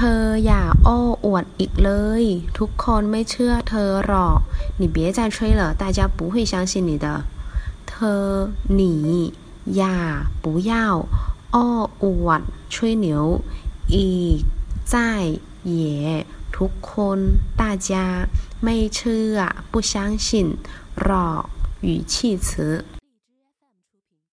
เธออย่าโอ้อวดอีกเลย ทุกคนไม่เชื่อเธอหรอก你别再吹了大家不会相信你的เธอหนีอย่า不要อ้อวด吹牛อีก在也ทุกคน大家ไม่เชื่อ不相信หรอก语气词